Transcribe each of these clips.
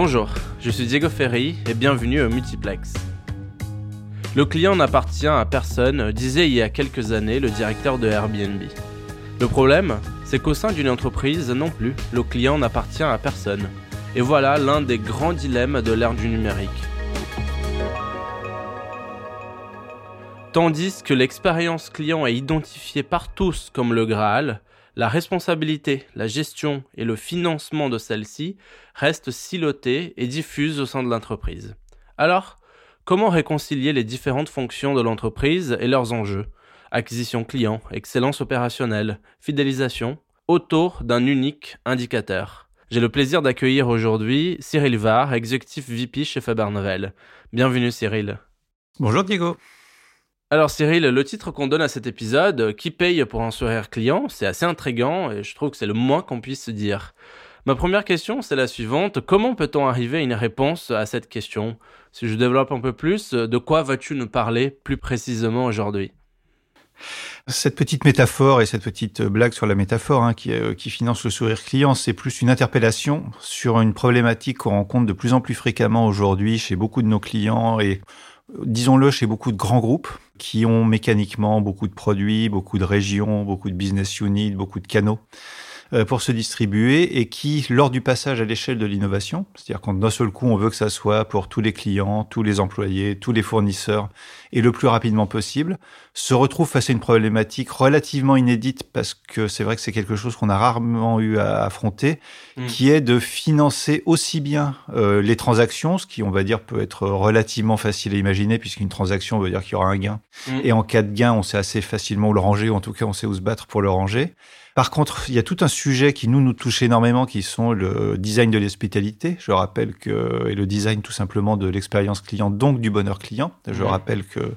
Bonjour, je suis Diego Ferry et bienvenue au Multiplex. Le client n'appartient à personne, disait il y a quelques années le directeur de Airbnb. Le problème, c'est qu'au sein d'une entreprise non plus, le client n'appartient à personne. Et voilà l'un des grands dilemmes de l'ère du numérique. Tandis que l'expérience client est identifiée par tous comme le Graal, la responsabilité, la gestion et le financement de celle-ci restent silotés et diffusent au sein de l'entreprise. Alors, comment réconcilier les différentes fonctions de l'entreprise et leurs enjeux? Acquisition client, excellence opérationnelle, fidélisation, autour d'un unique indicateur. J'ai le plaisir d'accueillir aujourd'hui Cyril Var, exécutif VP chez Faber Novel. Bienvenue Cyril. Bonjour Diego. Alors Cyril, le titre qu'on donne à cet épisode, Qui paye pour un sourire client, c'est assez intrigant et je trouve que c'est le moins qu'on puisse se dire. Ma première question, c'est la suivante. Comment peut-on arriver à une réponse à cette question? Si je développe un peu plus, de quoi vas-tu nous parler plus précisément aujourd'hui? Cette petite métaphore et cette petite blague sur la métaphore hein, euh, qui, finance le sourire client, c'est plus une interpellation sur une problématique qu'on rencontre de plus en plus fréquemment aujourd'hui chez beaucoup de nos clients et disons-le, chez beaucoup de grands groupes qui ont mécaniquement beaucoup de produits, beaucoup de régions, beaucoup de business units, beaucoup de canaux pour se distribuer et qui, lors du passage à l'échelle de l'innovation, c'est-à-dire quand d'un seul coup on veut que ça soit pour tous les clients, tous les employés, tous les fournisseurs et le plus rapidement possible, se retrouve face à une problématique relativement inédite parce que c'est vrai que c'est quelque chose qu'on a rarement eu à affronter, mmh. qui est de financer aussi bien euh, les transactions, ce qui on va dire peut être relativement facile à imaginer puisqu'une transaction veut dire qu'il y aura un gain mmh. et en cas de gain on sait assez facilement où le ranger ou en tout cas on sait où se battre pour le ranger. Par contre, il y a tout un sujet qui nous nous touche énormément, qui sont le design de l'hospitalité. Je rappelle que et le design tout simplement de l'expérience client, donc du bonheur client. Je rappelle que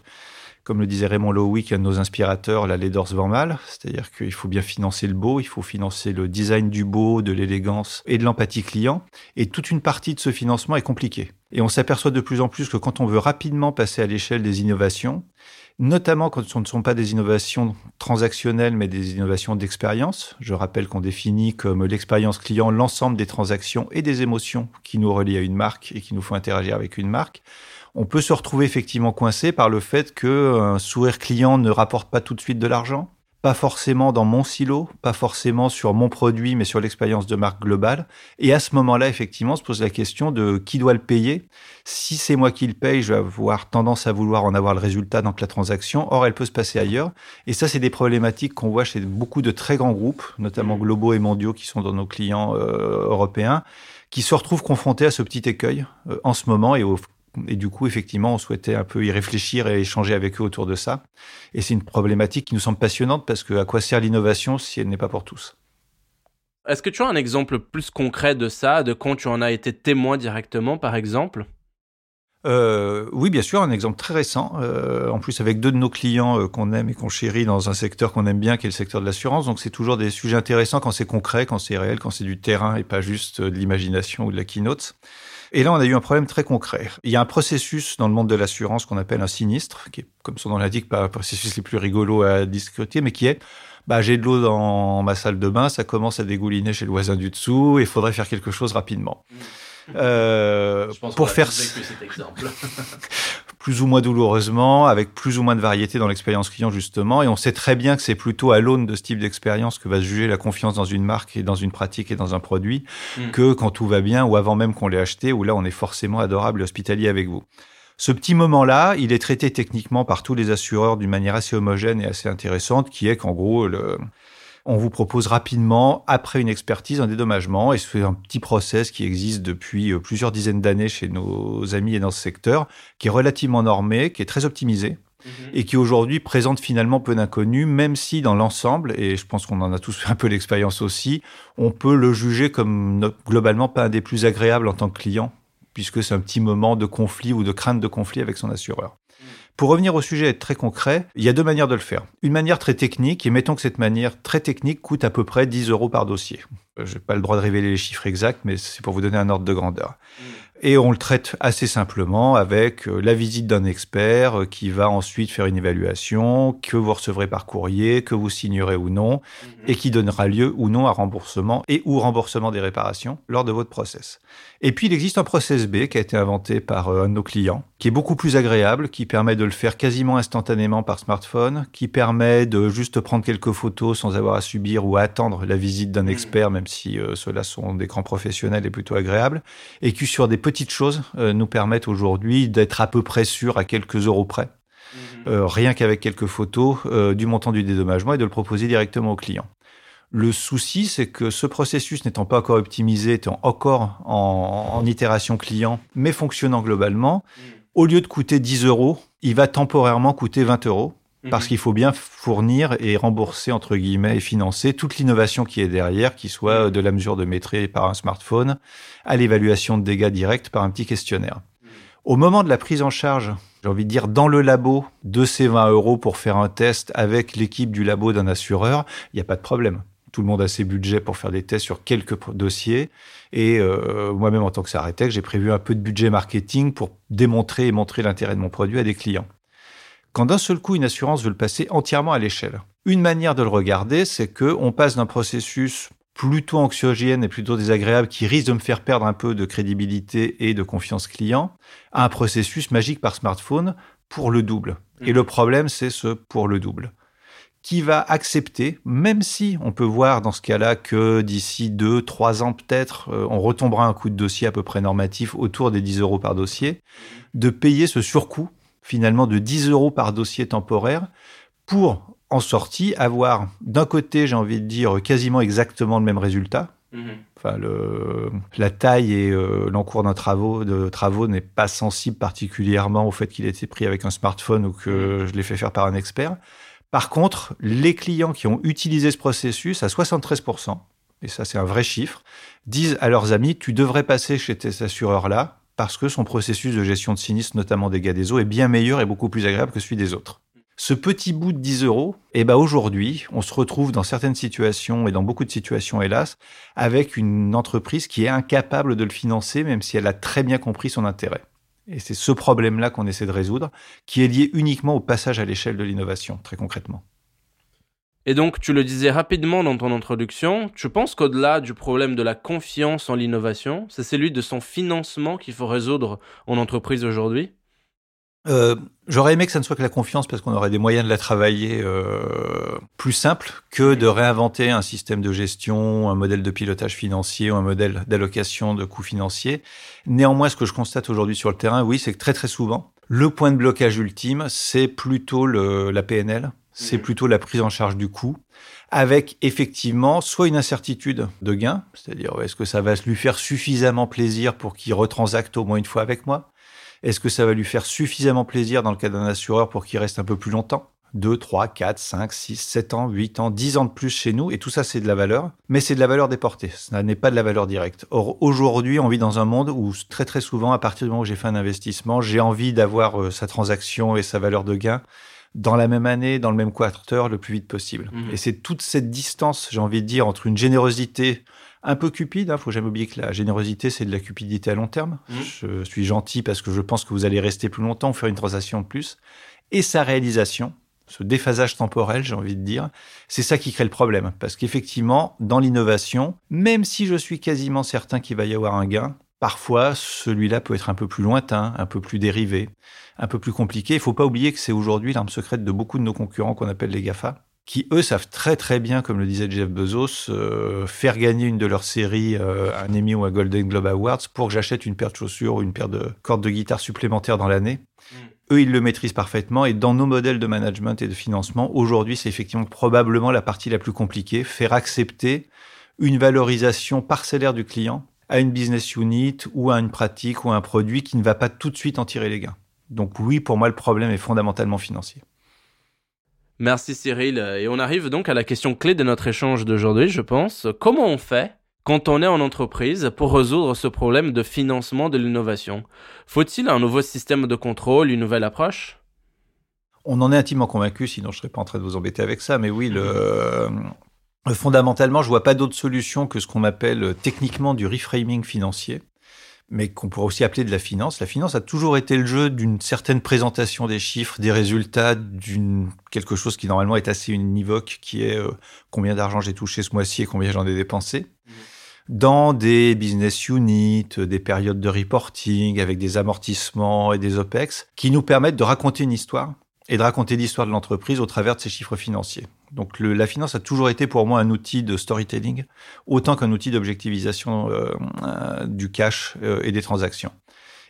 comme le disait Raymond Lowick, un de nos inspirateurs, la laideur vend mal. C'est-à-dire qu'il faut bien financer le beau, il faut financer le design du beau, de l'élégance et de l'empathie client. Et toute une partie de ce financement est compliquée. Et on s'aperçoit de plus en plus que quand on veut rapidement passer à l'échelle des innovations, notamment quand ce ne sont pas des innovations transactionnelles, mais des innovations d'expérience. Je rappelle qu'on définit comme l'expérience client l'ensemble des transactions et des émotions qui nous relient à une marque et qui nous font interagir avec une marque. On peut se retrouver effectivement coincé par le fait qu'un sourire client ne rapporte pas tout de suite de l'argent, pas forcément dans mon silo, pas forcément sur mon produit, mais sur l'expérience de marque globale. Et à ce moment-là, effectivement, se pose la question de qui doit le payer. Si c'est moi qui le paye, je vais avoir tendance à vouloir en avoir le résultat dans la transaction. Or, elle peut se passer ailleurs. Et ça, c'est des problématiques qu'on voit chez beaucoup de très grands groupes, notamment mmh. globaux et mondiaux, qui sont dans nos clients euh, européens, qui se retrouvent confrontés à ce petit écueil euh, en ce moment et au et du coup, effectivement, on souhaitait un peu y réfléchir et échanger avec eux autour de ça. Et c'est une problématique qui nous semble passionnante parce que à quoi sert l'innovation si elle n'est pas pour tous? Est-ce que tu as un exemple plus concret de ça, de quand tu en as été témoin directement, par exemple? Euh, oui, bien sûr, un exemple très récent. Euh, en plus, avec deux de nos clients euh, qu'on aime et qu'on chérit dans un secteur qu'on aime bien, qui est le secteur de l'assurance. Donc, c'est toujours des sujets intéressants quand c'est concret, quand c'est réel, quand c'est du terrain et pas juste de l'imagination ou de la keynote. Et là, on a eu un problème très concret. Il y a un processus dans le monde de l'assurance qu'on appelle un sinistre, qui est, comme son nom l'indique, pas un processus les plus rigolos à discuter, mais qui est bah, j'ai de l'eau dans ma salle de bain, ça commence à dégouliner chez le voisin du dessous, il faudrait faire quelque chose rapidement. Mmh. Euh, pour faire que cet exemple. plus ou moins douloureusement, avec plus ou moins de variété dans l'expérience client justement. Et on sait très bien que c'est plutôt à l'aune de ce type d'expérience que va se juger la confiance dans une marque et dans une pratique et dans un produit hmm. que quand tout va bien ou avant même qu'on l'ait acheté, où là on est forcément adorable et hospitalier avec vous. Ce petit moment-là, il est traité techniquement par tous les assureurs d'une manière assez homogène et assez intéressante, qui est qu'en gros, le, on vous propose rapidement, après une expertise, un dédommagement. Et c'est un petit process qui existe depuis euh, plusieurs dizaines d'années chez nos amis et dans ce secteur, qui est relativement normé, qui est très optimisé mhm. et qui aujourd'hui présente finalement peu d'inconnus, même si dans l'ensemble, et je pense qu'on en a tous fait un peu l'expérience aussi, on peut le juger comme globalement pas un des plus agréables en tant que client, puisque c'est un petit moment de conflit ou de crainte de conflit avec son assureur. Pour revenir au sujet et être très concret, il y a deux manières de le faire. Une manière très technique, et mettons que cette manière très technique coûte à peu près 10 euros par dossier. Euh, Je n'ai pas le droit de révéler les chiffres exacts, mais c'est pour vous donner un ordre de grandeur. Et on le traite assez simplement avec euh, la visite d'un expert euh, qui va ensuite faire une évaluation que vous recevrez par courrier, que vous signerez ou non, mhm. et qui donnera lieu ou non à remboursement et ou remboursement des réparations lors de votre process. Et puis il existe un process B qui a été inventé par euh, un de nos clients, qui est beaucoup plus agréable, qui permet de le faire quasiment instantanément par smartphone, qui permet de juste prendre quelques photos sans avoir à subir ou à attendre la visite d'un mhm. expert, même si ceux-là sont des grands professionnels et plutôt agréables, et qui sur des petites choses euh, nous permettent aujourd'hui d'être à peu près sûrs à quelques euros près, mhm. euh, rien qu'avec quelques photos euh, du montant du dédommagement et de le proposer directement au client. Le souci, c'est que ce processus n'étant pas encore optimisé, étant encore en, itération client, mais fonctionnant globalement, mhm. au lieu de coûter 10 euros, il va temporairement coûter 20 euros parce mhm. qu'il faut bien fournir et rembourser, entre guillemets, et financer toute l'innovation qui est derrière, qui soit mhm. de la mesure de maîtrise par un smartphone à l'évaluation de dégâts directs par un petit questionnaire. Mhm. Au moment de la prise en charge, j'ai envie de dire, dans le labo de ces 20 euros pour faire un test avec l'équipe du labo d'un assureur, il n'y a pas de problème. Tout le monde a ses budgets pour faire des tests sur quelques dossiers. Et euh, moi-même, en tant que Saretec, j'ai prévu un peu de budget marketing pour démontrer et montrer l'intérêt de mon produit à des clients quand d'un seul coup une assurance veut le passer entièrement à l'échelle. Une manière de le regarder, c'est que on passe d'un processus plutôt anxiogène et plutôt désagréable qui risque de me faire perdre un peu de crédibilité et de confiance client à un processus magique par smartphone pour le double. Et le problème, c'est ce pour le double qui va accepter, même si on peut voir dans ce cas-là que d'ici deux, trois ans peut-être, euh, on retombera un coût de dossier à peu près normatif autour des 10 euros par dossier, de payer ce surcoût finalement de 10 euros par dossier temporaire pour en sortie avoir d'un côté, j'ai envie de dire, quasiment exactement le même résultat. Mhm. Enfin, le, la taille et euh, l'encours d'un travaux, de travaux n'est pas sensible particulièrement au fait qu'il ait été pris avec un smartphone ou que mhm. je l'ai fait faire par un expert. Par contre, les clients qui ont utilisé ce processus à 73%, et ça c'est un vrai chiffre, disent à leurs amis, tu devrais passer chez tes assureurs-là, parce que son processus de gestion de sinistre, notamment dégâts des eaux, est bien meilleur et beaucoup plus agréable que celui des autres. Ce petit bout de 10 euros, eh ben aujourd'hui, on se retrouve dans certaines situations et dans beaucoup de situations, hélas, avec une entreprise qui est incapable de le financer, même si elle a très bien compris son intérêt. Et c'est ce problème-là qu'on essaie de résoudre, qui est lié uniquement au passage à l'échelle de l'innovation, très concrètement. Et donc, tu le disais rapidement dans ton introduction, tu penses qu'au-delà du problème de la confiance en l'innovation, c'est celui de son financement qu'il faut résoudre en entreprise aujourd'hui? Euh, J'aurais aimé que ça ne soit que la confiance parce qu'on aurait des moyens de la travailler euh, plus simple que de réinventer un système de gestion, un modèle de pilotage financier ou un modèle d'allocation de coûts financiers. Néanmoins, ce que je constate aujourd'hui sur le terrain, oui, c'est que très très souvent, le point de blocage ultime, c'est plutôt le, la PNL, c'est mhm. plutôt la prise en charge du coût, avec effectivement soit une incertitude de gain, c'est-à-dire est-ce que ça va lui faire suffisamment plaisir pour qu'il retransacte au moins une fois avec moi? Est-ce que ça va lui faire suffisamment plaisir dans le cas d'un assureur pour qu'il reste un peu plus longtemps? 2, 3, 4, 5, 6, 7 ans, 8 ans, 10 ans de plus chez nous, et tout ça c'est de la valeur, mais c'est de la valeur déportée, ça n'est pas de la valeur directe. Or aujourd'hui on vit dans un monde où très très souvent, à partir du moment où j'ai fait un investissement, j'ai envie d'avoir euh, sa transaction et sa valeur de gain dans la même année, dans le même quarter, le plus vite possible. Mhm. Et c'est toute cette distance, j'ai envie de dire, entre une générosité un peu cupide. Il hein, faut jamais oublier que la générosité, c'est de la cupidité à long terme. Mhm. Je suis gentil parce que je pense que vous allez rester plus longtemps, faire une transaction de plus. Et sa réalisation, ce déphasage temporel, j'ai envie de dire, c'est ça qui crée le problème. Parce qu'effectivement, dans l'innovation, même si je suis quasiment certain qu'il va y avoir un gain, Parfois, celui-là peut être un peu plus lointain, un peu plus dérivé, un peu plus compliqué. Il faut pas oublier que c'est aujourd'hui l'arme secrète de beaucoup de nos concurrents qu'on appelle les GAFA, qui eux savent très très bien, comme le disait Jeff Bezos, euh, faire gagner une de leurs séries euh, à un Emmy ou à Golden Globe Awards pour que j'achète une paire de chaussures ou une paire de cordes de guitare supplémentaires dans l'année. Mm. Eux, ils le maîtrisent parfaitement et dans nos modèles de management et de financement, aujourd'hui, c'est effectivement probablement la partie la plus compliquée, faire accepter une valorisation parcellaire du client à une business unit ou à une pratique ou à un produit qui ne va pas tout de suite en tirer les gains. Donc oui, pour moi, le problème est fondamentalement financier. Merci Cyril. Et on arrive donc à la question clé de notre échange d'aujourd'hui, je pense. Comment on fait quand on est en entreprise pour résoudre ce problème de financement de l'innovation? Faut-il un nouveau système de contrôle, une nouvelle approche? On en est intimement convaincu, sinon je ne serais pas en train de vous embêter avec ça, mais oui, le, Fondamentalement, je vois pas d'autre solution que ce qu'on appelle euh, techniquement du reframing financier. mais qu'on pourrait aussi appeler de la finance. La finance a toujours été le jeu d'une certaine présentation des chiffres, des résultats, d'une quelque chose qui normalement est assez univoque, qui est euh, combien d'argent j'ai touché ce mois-ci et combien j'en ai dépensé. Dans des business units, des périodes de reporting avec des amortissements et des OPEX qui nous permettent de raconter une histoire et de raconter l'histoire de l'entreprise au travers de ses chiffres financiers. Donc la finance a toujours été pour moi un outil de storytelling, autant qu'un outil d'objectivisation euh, euh, du cash euh, et des transactions.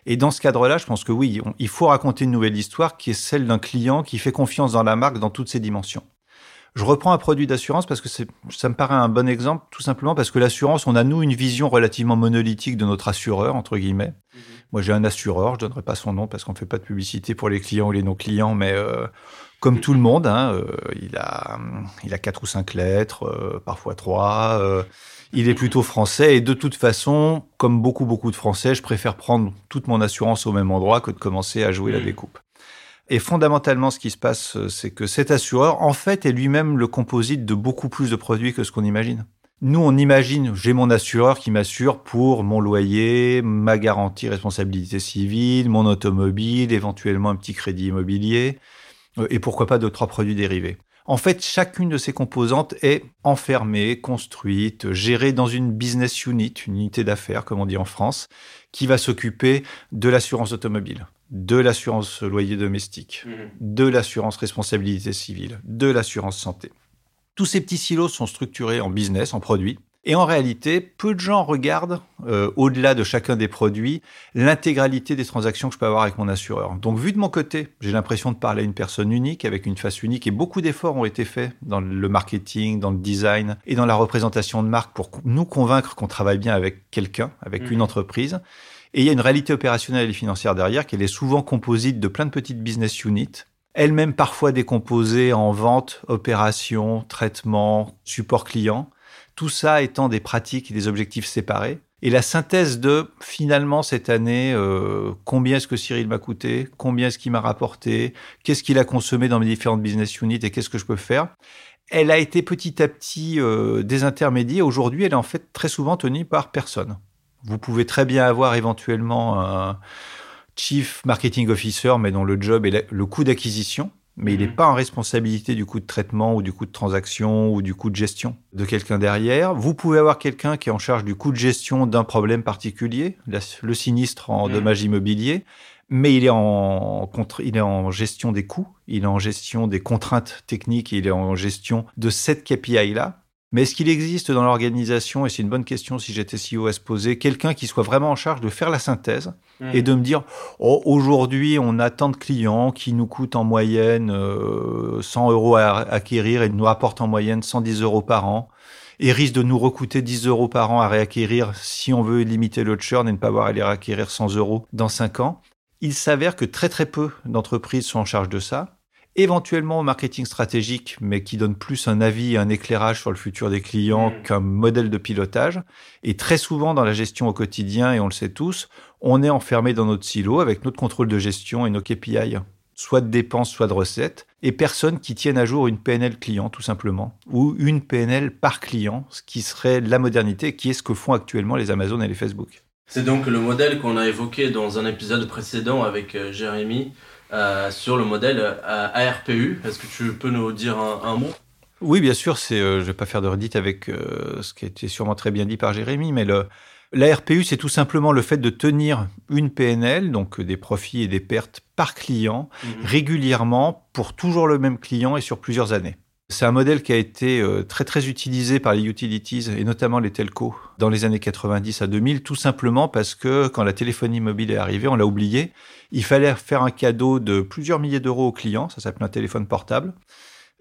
Et dans ce cadre-là, je pense que oui, il faut raconter une nouvelle histoire qui est celle d'un client qui fait confiance dans la marque dans toutes ses dimensions. Je reprends un produit d'assurance parce que ça me paraît un bon exemple, tout simplement parce que l'assurance, on a nous une vision relativement monolithique de notre assureur, entre guillemets. Mhm. Moi, j'ai un assureur, je donnerai pas son nom parce qu'on fait pas de publicité pour les clients ou les non-clients, mais euh, comme tout le monde, hein, euh, il a il a quatre ou cinq lettres, euh, parfois trois. Il est plutôt français et de toute façon, comme beaucoup beaucoup de Français, je préfère prendre toute mon assurance au même endroit que de commencer à jouer la mhm. découpe. Et fondamentalement, ce qui se passe, c'est que cet assureur, en fait, est lui-même le composite de beaucoup plus de produits que ce qu'on imagine. Nous, on imagine, j'ai mon assureur qui m'assure pour mon loyer, ma garantie responsabilité civile, mon automobile, éventuellement un petit crédit immobilier, euh, et pourquoi pas d'autres trois produits dérivés. En fait, chacune de ces composantes est enfermée, construite, gérée dans une business unit, une unité d'affaires, comme on dit en France, qui va s'occuper de l'assurance automobile, de l'assurance loyer domestique, mmh. de l'assurance responsabilité civile, de l'assurance santé. Tous ces petits silos sont structurés en business, en produits. Et en réalité, peu de gens regardent, euh, au-delà de chacun des produits, l'intégralité des transactions que je peux avoir avec mon assureur. Donc, vu de mon côté, j'ai l'impression de parler à une personne unique, avec une face unique, et beaucoup d'efforts ont été faits dans le marketing, dans le design et dans la représentation de marque pour nous convaincre qu'on travaille bien avec quelqu'un, avec mmh. une entreprise. Et il y a une réalité opérationnelle et financière derrière, qu'elle est souvent composite de plein de petites business units, elles-mêmes parfois décomposées en vente, opération, traitement, support client. Tout ça étant des pratiques et des objectifs séparés. Et la synthèse de finalement cette année, euh, combien est-ce que Cyril m'a coûté, combien est-ce qu'il m'a rapporté, qu'est-ce qu'il a consommé dans mes différentes business units et qu'est-ce que je peux faire, elle a été petit à petit euh, désintermédiée. Aujourd'hui, elle est en fait très souvent tenue par personne. Vous pouvez très bien avoir éventuellement un chief marketing officer, mais dont le job est le coût d'acquisition, mais il n'est mhm. pas en responsabilité du coût de traitement ou du coût de transaction ou du coût de gestion de quelqu'un derrière. Vous pouvez avoir quelqu'un qui est en charge du coût de gestion d'un problème particulier, le sinistre en mhm. dommages immobiliers, mais il est en il est en gestion des coûts, il est en gestion des contraintes techniques, il est en gestion de cette KPI là mais est-ce qu'il existe dans l'organisation, et c'est une bonne question si j'étais CEO à se poser, quelqu'un qui soit vraiment en charge de faire la synthèse mmh. et de me dire oh, aujourd'hui, on a tant de clients qui nous coûtent en moyenne 100 euh, euros à acquérir et nous rapportent en moyenne 110 euros par an et risquent de nous recouter 10 euros par an à réacquérir si on veut limiter le churn et ne pas avoir à les réacquérir 100 euros dans 5 ans. Il s'avère que très très peu d'entreprises sont en charge de ça éventuellement au marketing stratégique, mais qui donne plus un avis et un éclairage sur le futur des clients mmh. qu'un modèle de pilotage. Et très souvent dans la gestion au quotidien, et on le sait tous, on est enfermé dans notre silo avec notre contrôle de gestion et nos KPI, soit de dépenses, soit de recettes, et personne qui tienne à jour une PNL client, tout simplement, ou une PNL par client, ce qui serait la modernité, qui est ce que font actuellement les Amazon et les Facebook. C'est donc le modèle qu'on a évoqué dans un épisode précédent avec euh, Jérémy, euh, sur le modèle euh, ARPU. Est-ce que tu peux nous dire un, mot? Oui, bien sûr. C'est, euh, je ne vais pas faire de redite avec ce qui a été sûrement très bien dit par Jérémy, mais le, L'ARPU, c'est tout simplement le fait de tenir une PNL, donc des profits et des pertes par client, mhm. régulièrement pour toujours le même client et sur plusieurs années. C'est un modèle qui a été très très utilisé par les utilities et notamment les telcos dans les années 90 à 2000, tout simplement parce que quand la téléphonie mobile est arrivée, on l'a oublié, il fallait faire un cadeau de plusieurs milliers d'euros au client, ça s'appelle un téléphone portable.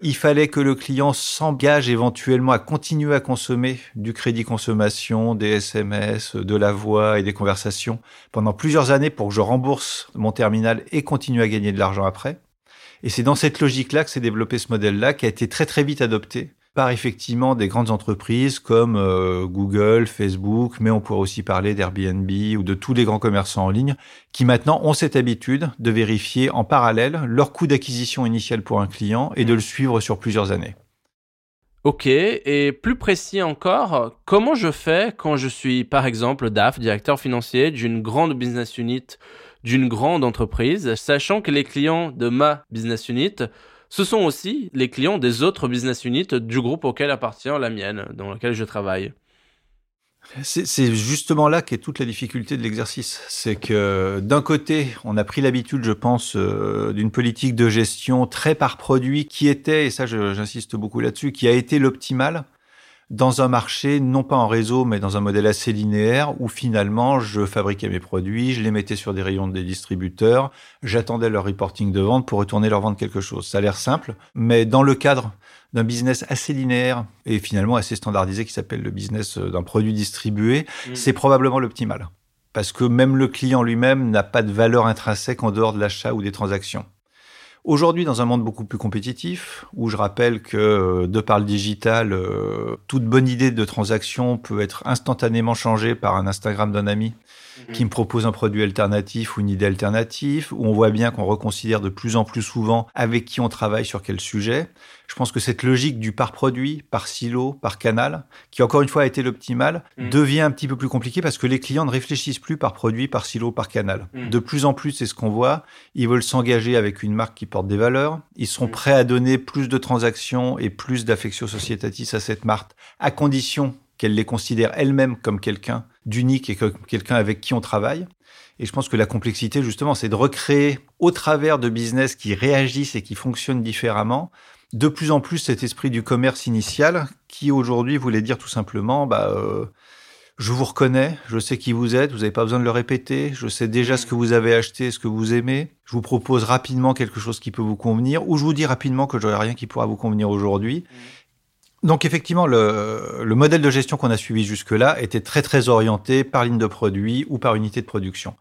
Il fallait que le client s'engage éventuellement à continuer à consommer du crédit consommation, des SMS, de la voix et des conversations pendant plusieurs années pour que je rembourse mon terminal et continue à gagner de l'argent après. Et c'est dans cette logique-là que s'est développé ce modèle-là qui a été très très vite adopté par effectivement des grandes entreprises comme euh, Google, Facebook, mais on pourrait aussi parler d'Airbnb ou de tous les grands commerçants en ligne qui maintenant ont cette habitude de vérifier en parallèle leur coût d'acquisition initial pour un client et de le suivre sur plusieurs années. Ok, et plus précis encore, comment je fais quand je suis par exemple DAF, directeur financier d'une grande business unit, d'une grande entreprise, sachant que les clients de ma business unit, ce sont aussi les clients des autres business units du groupe auquel appartient la mienne, dans lequel je travaille. C'est justement là qu'est toute la difficulté de l'exercice. C'est que d'un côté, on a pris l'habitude, je pense, euh, d'une politique de gestion très par produit qui était, et ça j'insiste beaucoup là-dessus, qui a été l'optimal dans un marché, non pas en réseau, mais dans un modèle assez linéaire, où finalement je fabriquais mes produits, je les mettais sur des rayons des distributeurs, j'attendais leur reporting de vente pour retourner leur vendre quelque chose. Ça a l'air simple, mais dans le cadre d'un business assez linéaire et finalement assez standardisé qui s'appelle le business euh, d'un produit distribué, mm. c'est probablement l'optimal. Parce que même le client lui-même n'a pas de valeur intrinsèque en dehors de l'achat ou des transactions. Aujourd'hui, dans un monde beaucoup plus compétitif, où je rappelle que euh, de par le digital, euh, toute bonne idée de transaction peut être instantanément changée par un Instagram d'un ami mm. qui me propose un produit alternatif ou une idée alternative, où on voit bien qu'on reconsidère de plus en plus souvent avec qui on travaille sur quel sujet. Je pense que cette logique du par produit, par silo, par canal, qui encore une fois a été l'optimal, mm. devient un petit peu plus compliqué parce que les clients ne réfléchissent plus par produit, par silo, par canal. Mm. De plus en plus, c'est ce qu'on voit. Ils veulent s'engager avec une marque qui porte des valeurs. Ils sont prêts à donner plus de transactions et plus d'affectio societatis à cette marque, à condition qu'elle les considère elle-même comme quelqu'un d'unique et quelqu'un avec qui on travaille. Et je pense que la complexité, justement, c'est de recréer au travers de business qui réagissent et qui fonctionnent différemment, de plus en plus cet esprit du commerce initial qui aujourd'hui voulait dire tout simplement bah euh, je vous reconnais, je sais qui vous êtes, vous n'avez pas besoin de le répéter, je sais déjà ce que vous avez acheté, ce que vous aimez, je vous propose rapidement quelque chose qui peut vous convenir, ou je vous dis rapidement que j'aurai rien qui pourra vous convenir aujourd'hui. Donc effectivement, le, le, modèle de gestion qu'on a suivi jusque-là était très très orienté par ligne de produit ou par unité de production.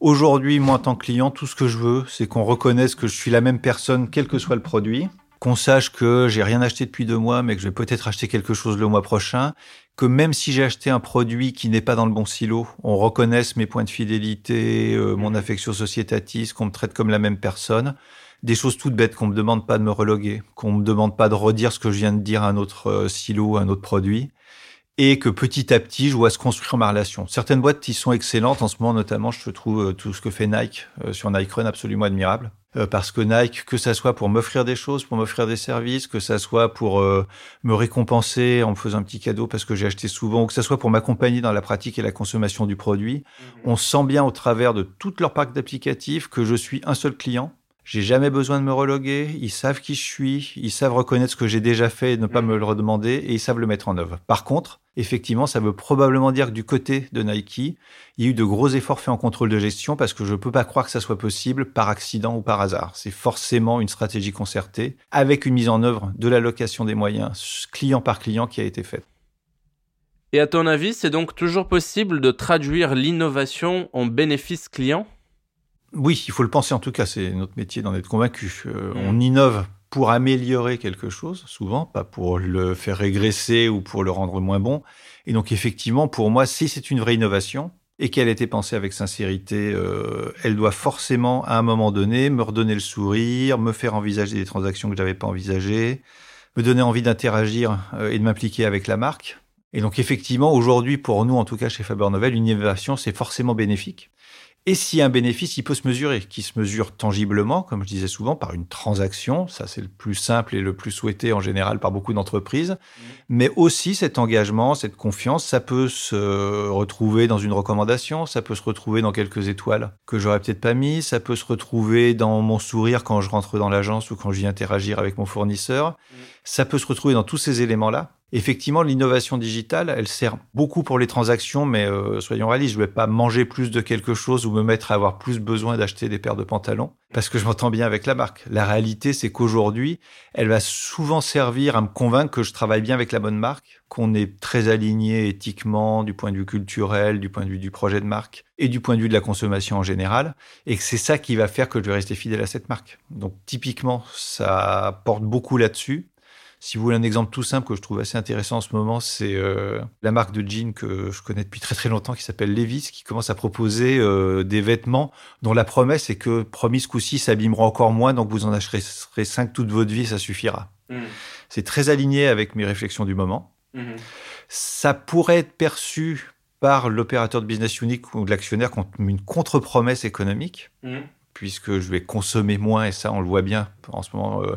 Aujourd'hui, moi en tant que client, tout ce que je veux, c'est qu'on reconnaisse que je suis la même personne, quel que soit le produit, qu'on sache que j'ai rien acheté depuis deux mois, mais que je vais peut-être acheter quelque chose le mois prochain, que même si j'ai acheté un produit qui n'est pas dans le bon silo, on reconnaisse mes points de fidélité, euh, mon affection sociétatis, qu'on me traite comme la même personne. Des choses toutes bêtes qu'on me demande pas de me reloguer, qu'on me demande pas de redire ce que je viens de dire à un autre euh, silo, à un autre produit et que petit à petit, je vois se construire ma relation. Certaines boîtes qui sont excellentes en ce moment, notamment, je trouve euh, tout ce que fait Nike sur Nike Run absolument admirable. Euh, parce que Nike, que ça soit pour m'offrir des choses, pour m'offrir des services, que ça soit pour euh, me récompenser en me faisant un petit cadeau parce que j'ai acheté souvent, ou que ça soit pour m'accompagner dans la pratique et la consommation du produit, mhm. on sent bien au travers de toute leur parc d'applicatifs que je suis un seul client. J'ai jamais besoin de me reloguer. Ils savent qui je suis. Ils savent reconnaître ce que j'ai déjà fait et ne pas mhm. me le redemander et ils savent le mettre en œuvre. Par contre, effectivement, ça veut probablement dire que du côté de Nike, il y a eu de gros efforts faits en contrôle de gestion parce que je ne peux pas croire que ça soit possible par accident ou par hasard. C'est forcément une stratégie concertée avec une mise en œuvre de l'allocation des moyens client par client qui a été faite. Et à ton avis, c'est donc toujours possible de traduire l'innovation en bénéfice client? Oui, il faut le penser en tout cas, c'est notre métier d'en être convaincu. Euh, mm. On innove pour améliorer quelque chose, souvent, pas pour le faire régresser ou pour le rendre moins bon. Et donc, effectivement, pour moi, si c'est une vraie innovation et qu'elle a été pensée avec sincérité, euh, elle doit forcément, à un moment donné, me redonner le sourire, me faire envisager des transactions que je n'avais pas envisagées, me donner envie d'interagir euh, et de m'impliquer avec la marque. Et donc, effectivement, aujourd'hui, pour nous, en tout cas chez Faber Novel, une innovation, c'est forcément bénéfique. Et si un bénéfice, il peut se mesurer, qui se mesure tangiblement, comme je disais souvent, par une transaction, ça c'est le plus simple et le plus souhaité en général par beaucoup d'entreprises, mmh. mais aussi cet engagement, cette confiance, ça peut se retrouver dans une recommandation, ça peut se retrouver dans quelques étoiles que j'aurais peut-être pas mis, ça peut se retrouver dans mon sourire quand je rentre dans l'agence ou quand je viens interagir avec mon fournisseur, mmh. ça peut se retrouver dans tous ces éléments-là Effectivement, l'innovation digitale, elle sert beaucoup pour les transactions, mais euh, soyons réalistes, je ne vais pas manger plus de quelque chose ou me mettre à avoir plus besoin d'acheter des paires de pantalons parce que je m'entends bien avec la marque. La réalité, c'est qu'aujourd'hui, elle va souvent servir à me convaincre que je travaille bien avec la bonne marque, qu'on est très aligné éthiquement du point de vue culturel, du point de vue du projet de marque et du point de vue de la consommation en général, et que c'est ça qui va faire que je vais rester fidèle à cette marque. Donc typiquement, ça porte beaucoup là-dessus. Si vous voulez un exemple tout simple que je trouve assez intéressant en ce moment, c'est euh, la marque de jeans que je connais depuis très très longtemps qui s'appelle Levi's, qui commence à proposer euh, des vêtements dont la promesse est que promis ce coup-ci s'abîmeront encore moins, donc vous en acheterez 5 toute votre vie, ça suffira. Hmm. C'est très aligné avec mes réflexions du moment. Mhm. Ça pourrait être perçu par l'opérateur de business unique ou de l'actionnaire comme une contre-promesse économique, Mhm. puisque je vais consommer moins, et ça, on le voit bien en ce moment euh,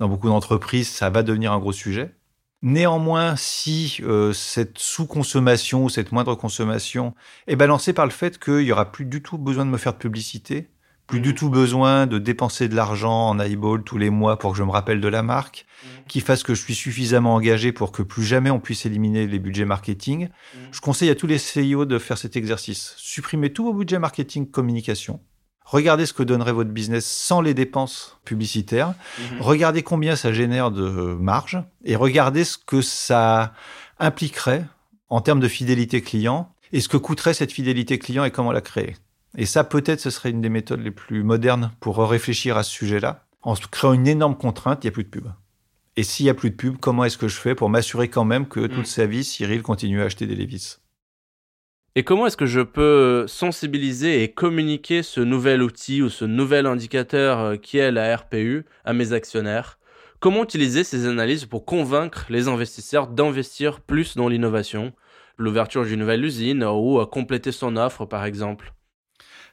dans beaucoup d'entreprises, ça va devenir un gros sujet. Néanmoins, si euh, cette sous-consommation ou cette moindre consommation est balancée par le fait qu'il y aura plus du tout besoin de me faire de publicité, plus du tout besoin de dépenser de l'argent en eyeball tous les mois pour que je me rappelle de la marque, qui fasse que je suis suffisamment engagé pour que plus jamais on puisse éliminer les budgets marketing. Je conseille à tous les CIO de faire cet exercice. Supprimez tous vos budgets marketing communication. Regardez ce que donnerait votre business sans les dépenses publicitaires. Mhm. Regardez combien ça génère de marge et regardez ce que ça impliquerait en termes de fidélité client et ce que coûterait cette fidélité client et comment la créer. Et ça, peut-être, ce serait une des méthodes les plus modernes pour réfléchir à ce sujet-là. En créant une énorme contrainte, il n'y a plus de pub. Et s'il n'y a plus de pub, comment est-ce que je fais pour m'assurer quand même que toute sa vie, Cyril continue à acheter des Levis? Et comment est-ce que je peux sensibiliser et communiquer ce nouvel outil ou ce nouvel indicateur euh, qui est la RPU à mes actionnaires? Comment utiliser ces analyses pour convaincre les investisseurs d'investir plus dans l'innovation, l'ouverture d'une nouvelle usine ou à compléter son offre par exemple?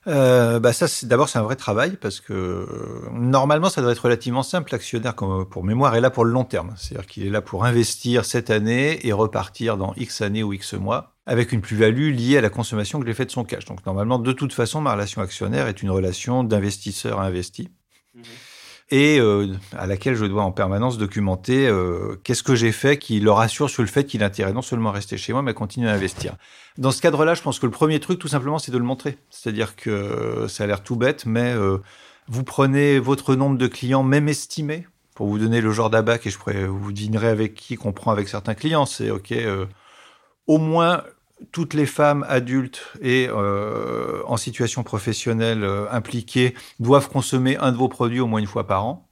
Euh, bah d'abord, c'est un vrai travail parce que euh, normalement, ça doit être relativement simple. L'actionnaire, pour mémoire, est là pour le long terme. C'est-à-dire qu'il est là pour investir cette année et repartir dans X années ou X mois avec une plus-value liée à la consommation que j'ai faite de son cash. Donc, normalement, de toute façon, ma relation actionnaire est une relation d'investisseur à investi et euh, à laquelle je dois en permanence documenter euh, qu'est-ce que j'ai fait qui le rassure sur le fait qu'il a intérêt non seulement à rester chez moi, mais à continuer à investir. Dans ce cadre-là, je pense que le premier truc, tout simplement, c'est de le montrer. C'est-à-dire que ça a l'air tout bête, mais euh, vous prenez votre nombre de clients, même estimé, pour vous donner le genre d'abac, et je pourrais vous dînerez avec qui qu'on prend avec certains clients. C'est OK, au moins toutes les femmes adultes et euh, en situation professionnelle euh, impliquées doivent consommer un de vos produits au moins une fois par an?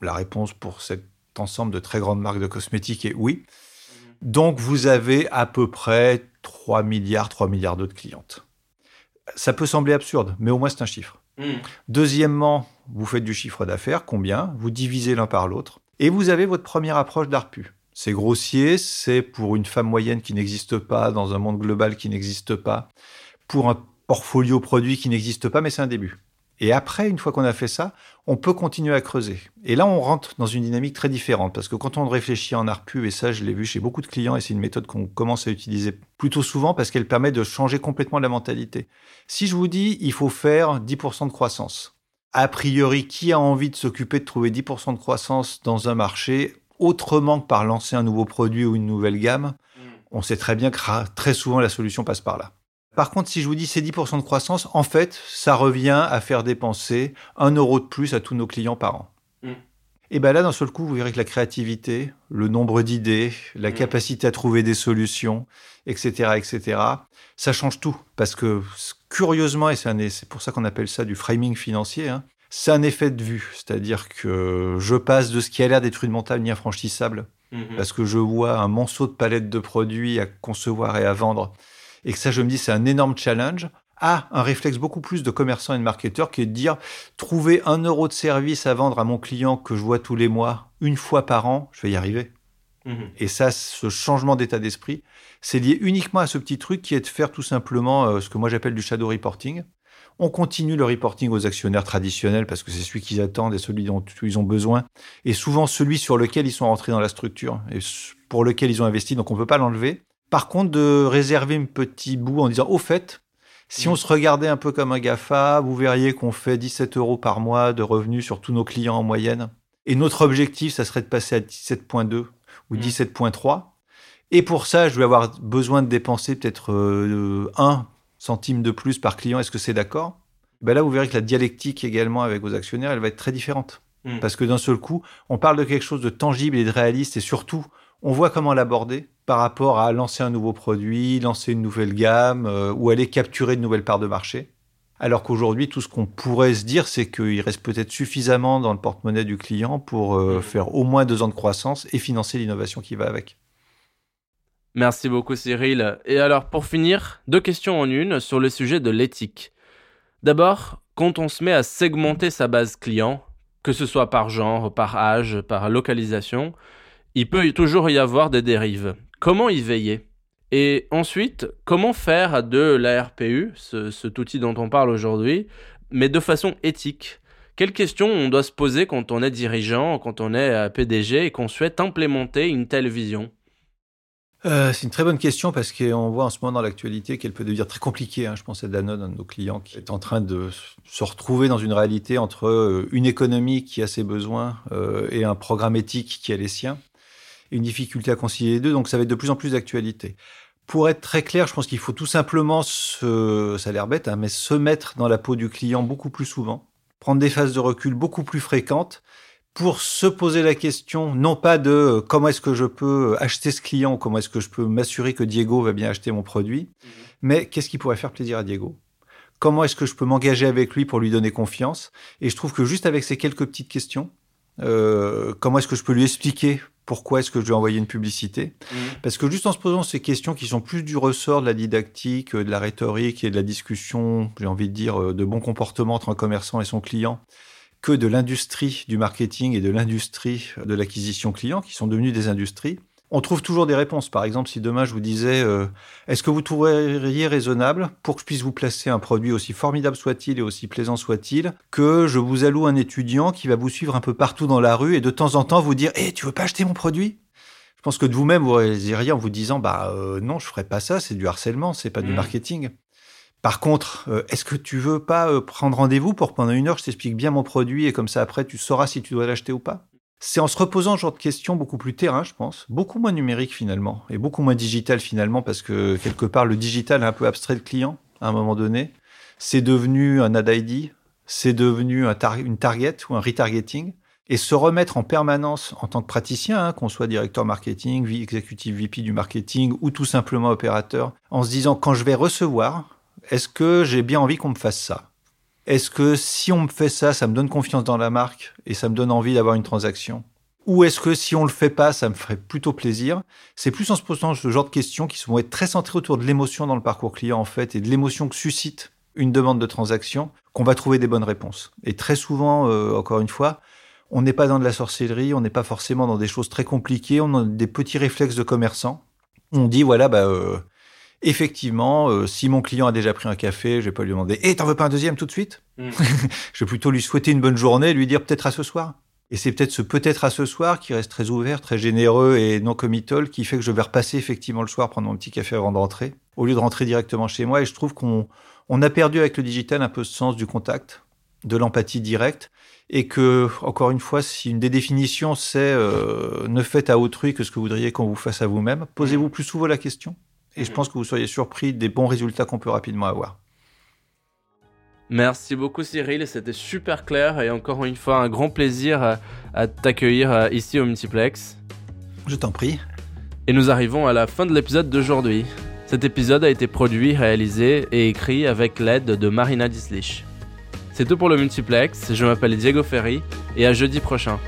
La réponse pour cet ensemble de très grandes marques de cosmétiques est oui. Donc vous avez à peu près 3 milliards, 3 milliards d'autres clientes. Ça peut sembler absurde, mais au moins c'est un chiffre. Deuxièmement, vous faites du chiffre d'affaires, combien? Vous divisez l'un par l'autre. Et vous avez votre première approche d'ARPU. C'est grossier, c'est pour une femme moyenne qui n'existe pas, dans un monde global qui n'existe pas, pour un portfolio produit qui n'existe pas, mais c'est un début. Et après, une fois qu'on a fait ça, on peut continuer à creuser. Et là, on rentre dans une dynamique très différente, parce que quand on réfléchit en ARPU, et ça, je l'ai vu chez beaucoup de clients, et c'est une méthode qu'on commence à utiliser plutôt souvent, parce qu'elle permet de changer complètement la mentalité. Si je vous dis, il faut faire 10% de croissance, a priori, qui a envie de s'occuper de trouver 10% de croissance dans un marché autrement que par lancer un nouveau produit ou une nouvelle gamme On sait très bien que très souvent la solution passe par là. Par contre, si je vous dis c'est 10% de croissance, en fait, ça revient à faire dépenser un euro de plus à tous nos clients par an. Mm. Et bien là, d'un seul coup, vous verrez que la créativité, le nombre d'idées, la Mm. capacité à trouver des solutions, etc., etc., ça change tout. Parce que, curieusement, et c'est pour ça qu'on appelle ça du framing financier, hein, c'est un effet de vue. C'est-à-dire que je passe de ce qui a l'air d'être une montagne infranchissable Mhm. parce que je vois un monceau de palettes de produits à concevoir et à vendre, et que ça, je me dis, c'est un énorme challenge, à un réflexe beaucoup plus de commerçant et de marketeur qui est de dire, trouver un euro de service à vendre à mon client que je vois tous les mois, une fois par an, je vais y arriver. Mhm. Et ça, ce changement d'état d'esprit, c'est lié uniquement à ce petit truc qui est de faire tout simplement euh, ce que moi j'appelle du shadow reporting. On continue le reporting aux actionnaires traditionnels parce que c'est celui qu'ils attendent et celui dont ils ont besoin, et souvent celui sur lequel ils sont rentrés dans la structure et pour lequel ils ont investi, donc on ne peut pas l'enlever. Par contre, de réserver un petit bout en disant, au fait, si Mm. on se regardait un peu comme un GAFA, vous verriez qu'on fait 17 euros par mois de revenus sur tous nos clients en moyenne. Et notre objectif, ça serait de passer à 17.2 ou Mm. 17.3. Et pour ça, je vais avoir besoin de dépenser peut-être euh, 1 centime de plus par client. Est-ce que c'est d'accord? Ben Là, vous verrez que la dialectique également avec vos actionnaires, elle va être très différente. Mm. Parce que d'un seul coup, on parle de quelque chose de tangible et de réaliste et surtout, on voit comment l'aborder par rapport à lancer un nouveau produit, lancer une nouvelle gamme euh, ou aller capturer de nouvelles parts de marché. Alors qu'aujourd'hui, tout ce qu'on pourrait se dire, c'est qu'il reste peut-être suffisamment dans le porte-monnaie du client pour euh, Mhm. faire au moins deux ans de croissance et financer l'innovation qui va avec. Merci beaucoup Cyril. Et alors pour finir, deux questions en une sur le sujet de l'éthique. D'abord, quand on se met à segmenter sa base client, que ce soit par genre, par âge, par localisation, il peut toujours y avoir des dérives. Comment y veiller? Et ensuite, comment faire de la RPU, ce, cet outil dont on parle aujourd'hui, mais de façon éthique? Quelles questions on doit se poser quand on est dirigeant, quand on est PDG et qu'on souhaite implémenter une telle vision? Euh, c'est une très bonne question parce qu'on voit en ce moment dans l'actualité qu'elle peut devenir très compliquée. Hein. Je pense à Danone, un de nos clients, qui est en train de se retrouver dans une réalité entre euh, une économie qui a ses besoins euh, et un programme éthique qui a les siens une difficulté à concilier les deux, donc ça va être de plus en plus d'actualité. Pour être très clair, je pense qu'il faut tout simplement, se, ça a l'air bête, hein, mais se mettre dans la peau du client beaucoup plus souvent, prendre des phases de recul beaucoup plus fréquentes pour se poser la question, non pas de euh, comment est-ce que je peux acheter ce client, comment est-ce que je peux m'assurer que Diego va bien acheter mon produit, mmh. mais qu'est-ce qui pourrait faire plaisir à Diego? Comment est-ce que je peux m'engager avec lui pour lui donner confiance? Et je trouve que juste avec ces quelques petites questions, euh, comment est-ce que je peux lui expliquer pourquoi est-ce que je lui ai envoyé une publicité? Mmh. Parce que juste en se posant ces questions qui sont plus du ressort de la didactique, de la rhétorique et de la discussion, j'ai envie de dire, euh, de bon comportement entre un commerçant et son client, que de l'industrie du marketing et de l'industrie de l'acquisition client, qui sont devenues des industries, on trouve toujours des réponses. Par exemple, si demain je vous disais, euh, est-ce que vous trouveriez raisonnable, pour que je puisse vous placer un produit aussi formidable soit-il et aussi plaisant soit-il, que je vous alloue un étudiant qui va vous suivre un peu partout dans la rue et de temps en temps vous dire, hé, tu veux pas acheter mon produit? Je pense que de vous-même, vous réaliseriez en vous disant, bah euh, non, je ferai pas ça, c'est du harcèlement, c'est pas du mmh. marketing. Par contre, euh, est-ce que tu veux pas prendre rendez-vous pour pendant une heure, je t'explique bien mon produit et comme ça après tu sauras si tu dois l'acheter ou pas? C'est en se reposant ce genre de questions beaucoup plus terrain, je pense, beaucoup moins numérique finalement, et beaucoup moins digital finalement, parce que quelque part le digital est un peu abstrait le client à un moment donné. C'est devenu un ad ID, c'est devenu un une target ou un retargeting, et se remettre en permanence en tant que praticien, hein, qu'on soit directeur marketing, exécutif VP du marketing ou tout simplement opérateur, en se disant quand je vais recevoir, est-ce que j'ai bien envie qu'on me fasse ça? Est-ce que si on me fait ça, ça me donne confiance dans la marque et ça me donne envie d'avoir une transaction? Ou est-ce que si on le fait pas, ça me ferait plutôt plaisir? C'est plus en se posant ce genre de questions qui vont être très centrées autour de l'émotion dans le parcours client en fait et de l'émotion que suscite une demande de transaction qu'on va trouver des bonnes réponses. Et très souvent, euh, encore une fois, on n'est pas dans de la sorcellerie, on n'est pas forcément dans des choses très compliquées, on a des petits réflexes de commerçant. On dit voilà, bah, euh, effectivement, euh, si mon client a déjà pris un café, je vais pas lui demander "Eh, t'en veux pas un deuxième tout de suite mm? Je vais plutôt lui souhaiter une bonne journée, lui dire peut-être à ce soir. Et c'est peut-être ce peut-être à ce soir qui reste très ouvert, très généreux et non committal qui fait que je vais repasser effectivement le soir prendre mon petit café avant de rentrer, au lieu de rentrer directement chez moi. Et je trouve qu'on on a perdu avec le digital un peu ce sens du contact, de l'empathie directe, et que encore une fois, si une des définitions c'est euh, ne faites à autrui que ce que vous voudriez qu'on vous fasse à vous-même, posez-vous plus souvent la question et je pense que vous seriez surpris des bons résultats qu'on peut rapidement avoir. Merci beaucoup Cyril, c'était super clair et encore une fois un grand plaisir à, t'accueillir euh, ici au Multiplex. Je t'en prie. Et nous arrivons à la fin de l'épisode d'aujourd'hui. Cet épisode a été produit, réalisé et écrit avec l'aide de Marina Dislich. C'est tout pour le Multiplex, je m'appelle Diego Ferry et à jeudi prochain.